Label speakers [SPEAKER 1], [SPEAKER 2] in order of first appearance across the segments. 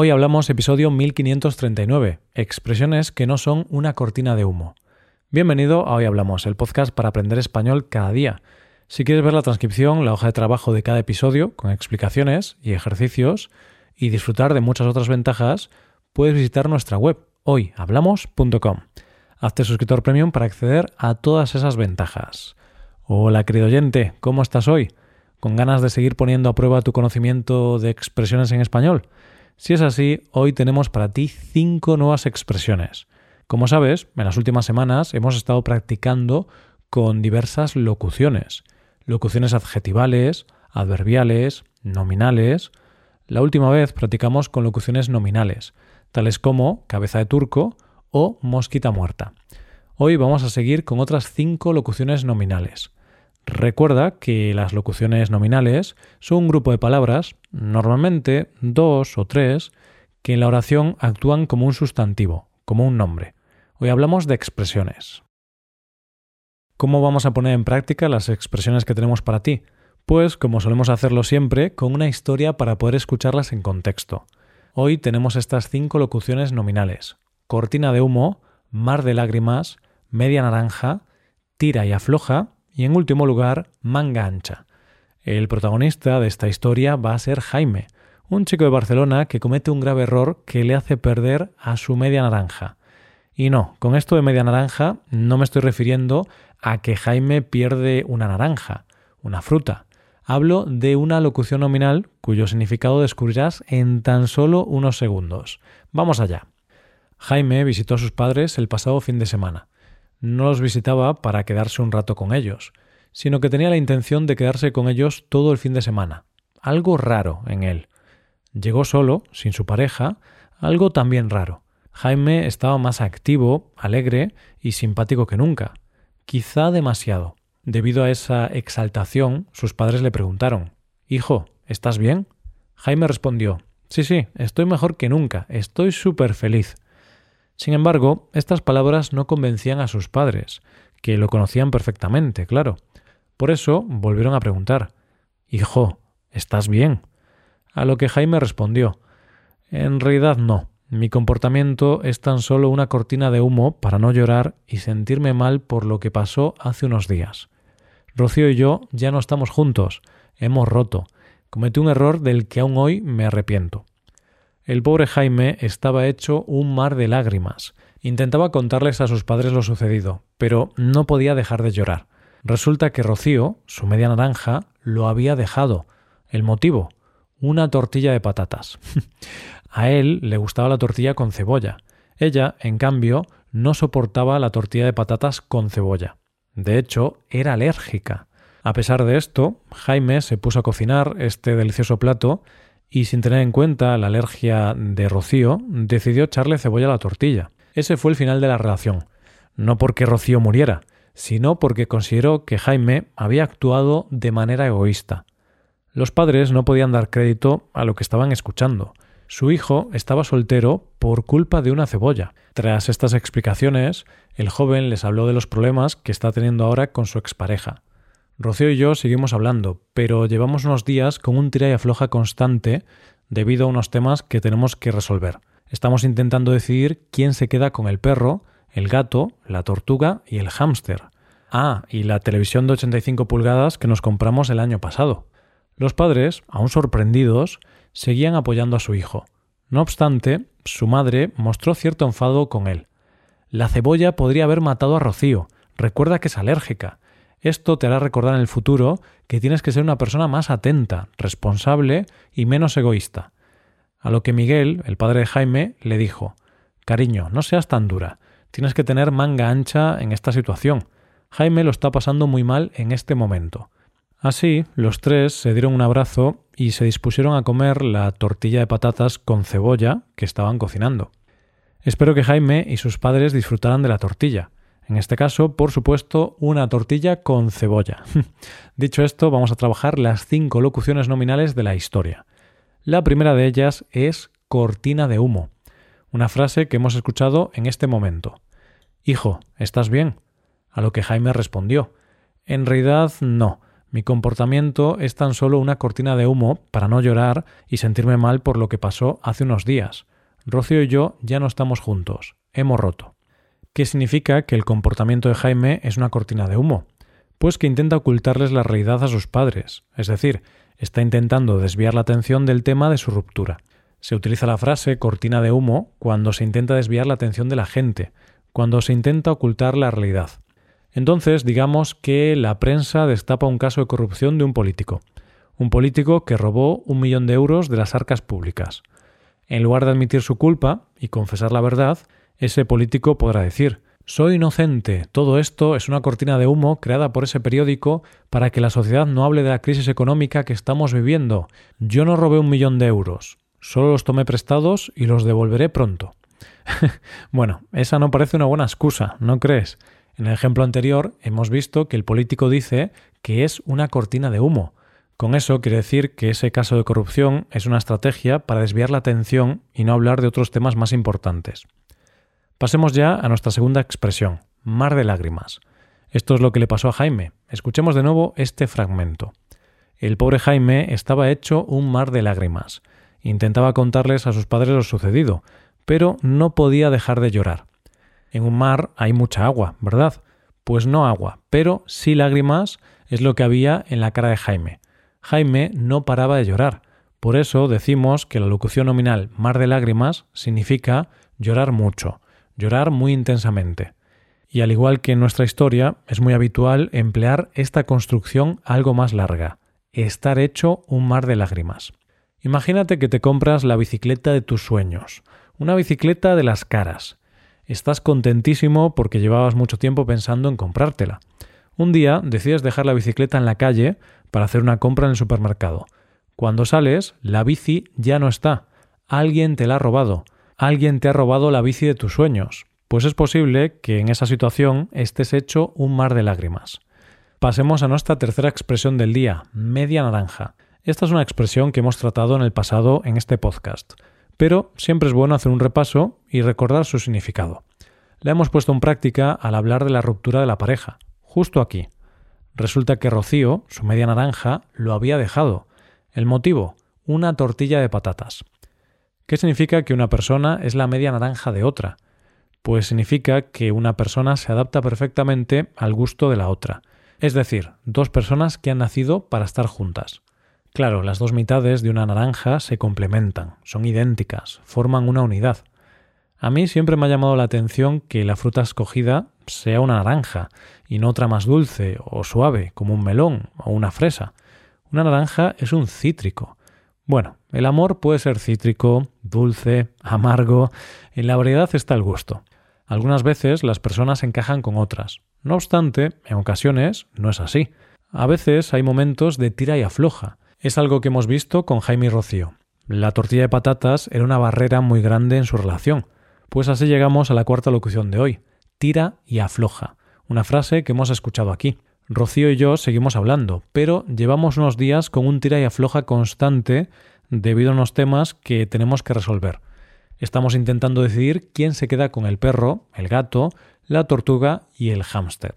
[SPEAKER 1] Hoy hablamos episodio 1539, expresiones que no son una cortina de humo. Bienvenido a Hoy Hablamos, el podcast para aprender español cada día. Si quieres ver la transcripción, la hoja de trabajo de cada episodio, con explicaciones y ejercicios, y disfrutar de muchas otras ventajas, puedes visitar nuestra web, hoyhablamos.com. Hazte suscriptor premium para acceder a todas esas ventajas. Hola querido oyente, ¿cómo estás hoy? ¿Con ganas de seguir poniendo a prueba tu conocimiento de expresiones en español? Si es así, hoy tenemos para ti cinco nuevas expresiones. Como sabes, en las últimas semanas hemos estado practicando con diversas locuciones. Locuciones adjetivales, adverbiales, nominales. La última vez practicamos con locuciones nominales, tales como cabeza de turco o mosquita muerta. Hoy vamos a seguir con otras cinco locuciones nominales. Recuerda que las locuciones nominales son un grupo de palabras, normalmente dos o tres, que en la oración actúan como un sustantivo, como un nombre. Hoy hablamos de expresiones. ¿Cómo vamos a poner en práctica las expresiones que tenemos para ti? Pues como solemos hacerlo siempre, con una historia para poder escucharlas en contexto. Hoy tenemos estas cinco locuciones nominales. Cortina de humo, mar de lágrimas, media naranja, tira y afloja y en último lugar, Manga Ancha. El protagonista de esta historia va a ser Jaime, un chico de Barcelona que comete un grave error que le hace perder a su media naranja. Y no, con esto de media naranja no me estoy refiriendo a que Jaime pierde una naranja, una fruta. Hablo de una locución nominal cuyo significado descubrirás en tan solo unos segundos. Vamos allá. Jaime visitó a sus padres el pasado fin de semana no los visitaba para quedarse un rato con ellos, sino que tenía la intención de quedarse con ellos todo el fin de semana. Algo raro en él. Llegó solo, sin su pareja, algo también raro. Jaime estaba más activo, alegre y simpático que nunca. Quizá demasiado. Debido a esa exaltación, sus padres le preguntaron Hijo, ¿estás bien? Jaime respondió Sí, sí, estoy mejor que nunca, estoy súper feliz. Sin embargo, estas palabras no convencían a sus padres, que lo conocían perfectamente, claro. Por eso volvieron a preguntar Hijo, ¿estás bien? A lo que Jaime respondió En realidad no. Mi comportamiento es tan solo una cortina de humo para no llorar y sentirme mal por lo que pasó hace unos días. Rocío y yo ya no estamos juntos, hemos roto. Cometí un error del que aún hoy me arrepiento. El pobre Jaime estaba hecho un mar de lágrimas. Intentaba contarles a sus padres lo sucedido, pero no podía dejar de llorar. Resulta que Rocío, su media naranja, lo había dejado. El motivo, una tortilla de patatas. a él le gustaba la tortilla con cebolla. Ella, en cambio, no soportaba la tortilla de patatas con cebolla. De hecho, era alérgica. A pesar de esto, Jaime se puso a cocinar este delicioso plato y sin tener en cuenta la alergia de Rocío, decidió echarle cebolla a la tortilla. Ese fue el final de la relación. No porque Rocío muriera, sino porque consideró que Jaime había actuado de manera egoísta. Los padres no podían dar crédito a lo que estaban escuchando. Su hijo estaba soltero por culpa de una cebolla. Tras estas explicaciones, el joven les habló de los problemas que está teniendo ahora con su expareja. Rocío y yo seguimos hablando, pero llevamos unos días con un tira y afloja constante debido a unos temas que tenemos que resolver. Estamos intentando decidir quién se queda con el perro, el gato, la tortuga y el hámster. Ah, y la televisión de 85 pulgadas que nos compramos el año pasado. Los padres, aún sorprendidos, seguían apoyando a su hijo. No obstante, su madre mostró cierto enfado con él. La cebolla podría haber matado a Rocío. Recuerda que es alérgica. Esto te hará recordar en el futuro que tienes que ser una persona más atenta, responsable y menos egoísta. A lo que Miguel, el padre de Jaime, le dijo Cariño, no seas tan dura. Tienes que tener manga ancha en esta situación. Jaime lo está pasando muy mal en este momento. Así, los tres se dieron un abrazo y se dispusieron a comer la tortilla de patatas con cebolla que estaban cocinando. Espero que Jaime y sus padres disfrutaran de la tortilla. En este caso, por supuesto, una tortilla con cebolla. Dicho esto, vamos a trabajar las cinco locuciones nominales de la historia. La primera de ellas es cortina de humo, una frase que hemos escuchado en este momento. Hijo, ¿estás bien? A lo que Jaime respondió En realidad no, Mi comportamiento es tan solo una cortina de humo para no llorar y sentirme mal por lo que pasó hace unos días. Rocío y yo ya no estamos juntos. Hemos roto. ¿Qué significa que el comportamiento de Jaime es una cortina de humo? Pues que intenta ocultarles la realidad a sus padres, es decir, está intentando desviar la atención del tema de su ruptura. Se utiliza la frase cortina de humo cuando se intenta desviar la atención de la gente, cuando se intenta ocultar la realidad. Entonces, digamos que la prensa destapa un caso de corrupción de un político. Un político que robó un millón de euros de las arcas públicas. En lugar de admitir su culpa y confesar la verdad, ese político podrá decir soy inocente. Todo esto es una cortina de humo creada por ese periódico para que la sociedad no hable de la crisis económica que estamos viviendo. Yo no robé un millón de euros. Solo los tomé prestados y los devolveré pronto. bueno, esa no parece una buena excusa, ¿no crees? En el ejemplo anterior hemos visto que el político dice que es una cortina de humo. Con eso quiere decir que ese caso de corrupción es una estrategia para desviar la atención y no hablar de otros temas más importantes. Pasemos ya a nuestra segunda expresión, mar de lágrimas. Esto es lo que le pasó a Jaime. Escuchemos de nuevo este fragmento. El pobre Jaime estaba hecho un mar de lágrimas. Intentaba contarles a sus padres lo sucedido, pero no podía dejar de llorar. En un mar hay mucha agua, ¿verdad? Pues no agua, pero sí lágrimas es lo que había en la cara de Jaime. Jaime no paraba de llorar. Por eso decimos que la locución nominal mar de lágrimas significa llorar mucho, llorar muy intensamente. Y al igual que en nuestra historia, es muy habitual emplear esta construcción algo más larga, estar hecho un mar de lágrimas. Imagínate que te compras la bicicleta de tus sueños, una bicicleta de las caras. Estás contentísimo porque llevabas mucho tiempo pensando en comprártela. Un día decides dejar la bicicleta en la calle para hacer una compra en el supermercado. Cuando sales, la bici ya no está. Alguien te la ha robado. Alguien te ha robado la bici de tus sueños. Pues es posible que en esa situación estés hecho un mar de lágrimas. Pasemos a nuestra tercera expresión del día, media naranja. Esta es una expresión que hemos tratado en el pasado en este podcast, pero siempre es bueno hacer un repaso y recordar su significado. La hemos puesto en práctica al hablar de la ruptura de la pareja, justo aquí. Resulta que Rocío, su media naranja, lo había dejado. El motivo, una tortilla de patatas. ¿Qué significa que una persona es la media naranja de otra? Pues significa que una persona se adapta perfectamente al gusto de la otra, es decir, dos personas que han nacido para estar juntas. Claro, las dos mitades de una naranja se complementan, son idénticas, forman una unidad. A mí siempre me ha llamado la atención que la fruta escogida sea una naranja y no otra más dulce o suave, como un melón o una fresa. Una naranja es un cítrico. Bueno, el amor puede ser cítrico, dulce, amargo, en la variedad está el gusto. Algunas veces las personas encajan con otras. No obstante, en ocasiones no es así. A veces hay momentos de tira y afloja, es algo que hemos visto con Jaime Rocío. La tortilla de patatas era una barrera muy grande en su relación. Pues así llegamos a la cuarta locución de hoy. Tira y afloja. Una frase que hemos escuchado aquí. Rocío y yo seguimos hablando, pero llevamos unos días con un tira y afloja constante debido a unos temas que tenemos que resolver. Estamos intentando decidir quién se queda con el perro, el gato, la tortuga y el hámster.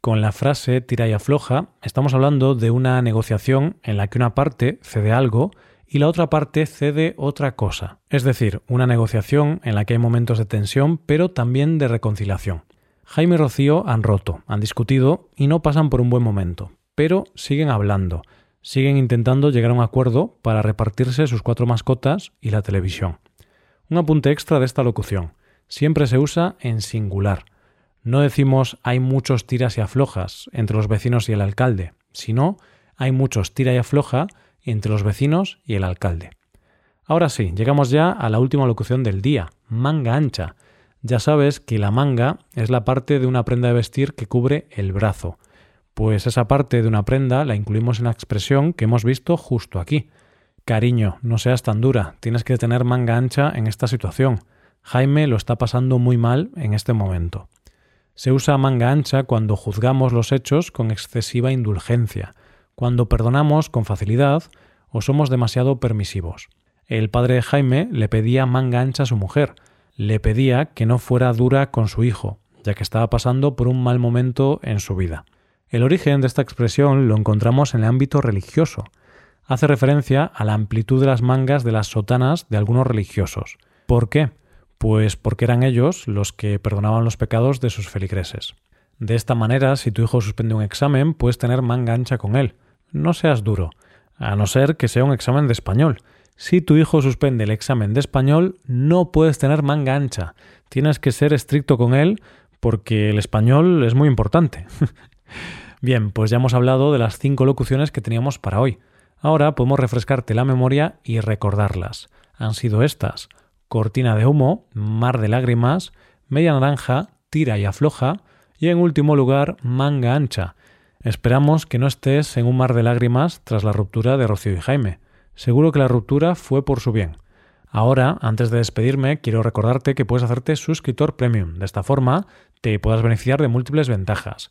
[SPEAKER 1] Con la frase tira y afloja estamos hablando de una negociación en la que una parte cede algo y la otra parte cede otra cosa. Es decir, una negociación en la que hay momentos de tensión pero también de reconciliación. Jaime y Rocío han roto, han discutido y no pasan por un buen momento, pero siguen hablando, siguen intentando llegar a un acuerdo para repartirse sus cuatro mascotas y la televisión. Un apunte extra de esta locución. Siempre se usa en singular. No decimos hay muchos tiras y aflojas entre los vecinos y el alcalde, sino hay muchos tira y afloja entre los vecinos y el alcalde. Ahora sí, llegamos ya a la última locución del día, manga ancha. Ya sabes que la manga es la parte de una prenda de vestir que cubre el brazo. Pues esa parte de una prenda la incluimos en la expresión que hemos visto justo aquí. Cariño, no seas tan dura, tienes que tener manga ancha en esta situación. Jaime lo está pasando muy mal en este momento. Se usa manga ancha cuando juzgamos los hechos con excesiva indulgencia, cuando perdonamos con facilidad o somos demasiado permisivos. El padre de Jaime le pedía manga ancha a su mujer, le pedía que no fuera dura con su hijo, ya que estaba pasando por un mal momento en su vida. El origen de esta expresión lo encontramos en el ámbito religioso. Hace referencia a la amplitud de las mangas de las sotanas de algunos religiosos. ¿Por qué? Pues porque eran ellos los que perdonaban los pecados de sus feligreses. De esta manera, si tu hijo suspende un examen, puedes tener manga ancha con él. No seas duro, a no ser que sea un examen de español. Si tu hijo suspende el examen de español, no puedes tener manga ancha. Tienes que ser estricto con él porque el español es muy importante. Bien, pues ya hemos hablado de las cinco locuciones que teníamos para hoy. Ahora podemos refrescarte la memoria y recordarlas. Han sido estas: cortina de humo, mar de lágrimas, media naranja, tira y afloja, y en último lugar, manga ancha. Esperamos que no estés en un mar de lágrimas tras la ruptura de Rocío y Jaime. Seguro que la ruptura fue por su bien. Ahora, antes de despedirme, quiero recordarte que puedes hacerte suscriptor premium. De esta forma, te podrás beneficiar de múltiples ventajas,